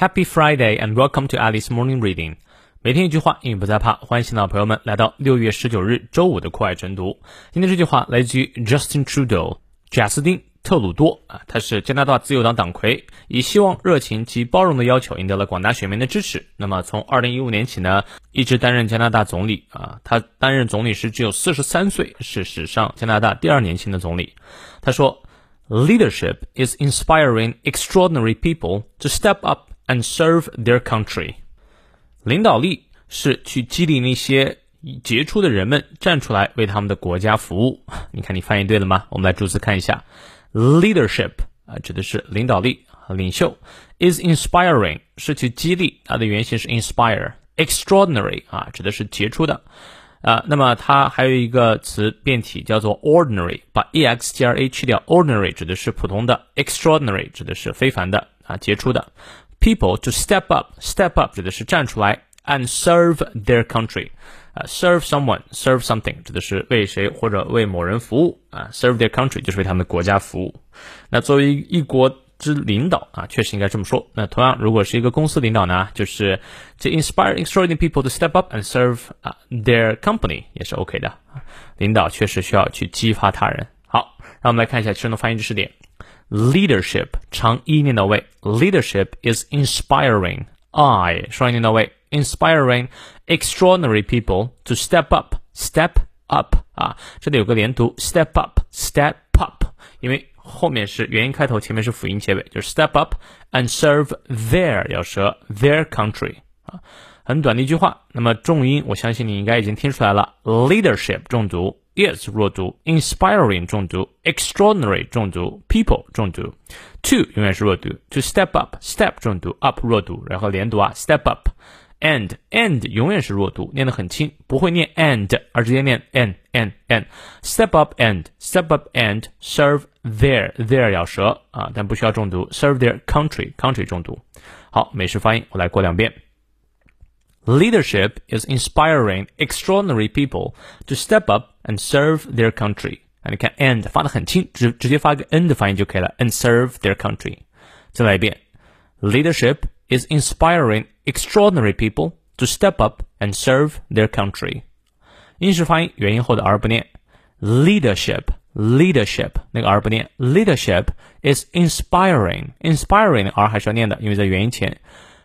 Happy Friday and welcome to Alice Morning Reading。每天一句话，英语不再怕。欢迎新老朋友们来到六月十九日周五的快晨读。今天这句话来自于 Justin Trudeau，贾斯汀·特鲁多啊，他是加拿大自由党党魁，以希望、热情及包容的要求赢得了广大选民的支持。那么从二零一五年起呢，一直担任加拿大总理啊。他担任总理时只有四十三岁，是史上加拿大第二年轻的总理。他说：“Leadership is inspiring extraordinary people to step up。” And serve their country，领导力是去激励那些杰出的人们站出来为他们的国家服务。你看，你翻译对了吗？我们来逐词看一下，leadership 啊，指的是领导力和领袖；is inspiring 是去激励，它的原型是 inspire；extraordinary 啊，指的是杰出的啊。那么它还有一个词变体叫做 ordinary，把 e x t r a 去掉，ordinary 指的是普通的，extraordinary 指的是非凡的啊，杰出的。People to step up. Step up 指的是站出来，and serve their country。啊，serve someone, serve something 指的是为谁或者为某人服务啊，serve their country 就是为他们的国家服务。那作为一国之领导啊，确实应该这么说。那同样，如果是一个公司领导呢，就是 to inspire extraordinary people to step up and serve 啊 their company 也是 OK 的。领导确实需要去激发他人。好，让我们来看一下其中的发音知识点。leadership 长一念到位，leadership is inspiring I 双一念到位，inspiring extraordinary people to step up step up 啊，这里有个连读 step up step up，因为后面是元音开头，前面是辅音结尾，就是 step up and serve their 要舌 their country 啊，很短的一句话。那么重音，我相信你应该已经听出来了，leadership 重读。 Is 弱读，inspiring 重读，extraordinary 重读，people 重读，to 永远是弱读，to step up step 重读，up 弱读，然后连读啊，step up。and and 永远是弱读，念得很轻，不会念 and，而直接念 and and and。step up and step up and serve their their 咬舌啊，但不需要重读，serve their country country 重读。好，美式发音我来过两遍。Leadership is inspiring extraordinary people to step up and serve their country. 啊，你看 and 发的很轻，直直接发个 n 的发音就可以了，and serve their country。再来一遍，Leadership is inspiring extraordinary people to step up and serve their country。英式发音元音后的 r 不念，leadership leadership 那个 r 不念，leadership is inspiring inspiring r 还是要念的，因为在元音前。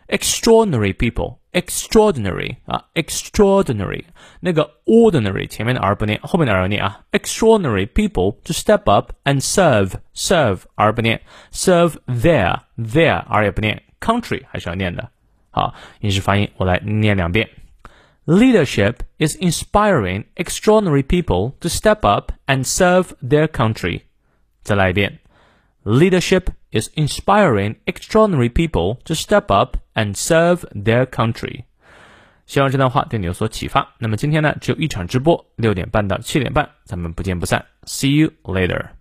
extraordinary people。 extraordinary 啊，extraordinary 那个 ordinary 前面的 r 不念，后面的 r 念啊。extraordinary people to step up and serve serve r 不念，serve their their r 也不念，country 还是要念的。好，英式发音我来念两遍。Leadership is inspiring extraordinary people to step up and serve their country. 再来一遍。 Leadership is inspiring extraordinary people to step up and serve their country。希望这段话对你有所启发。那么今天呢，只有一场直播，六点半到七点半，咱们不见不散。See you later.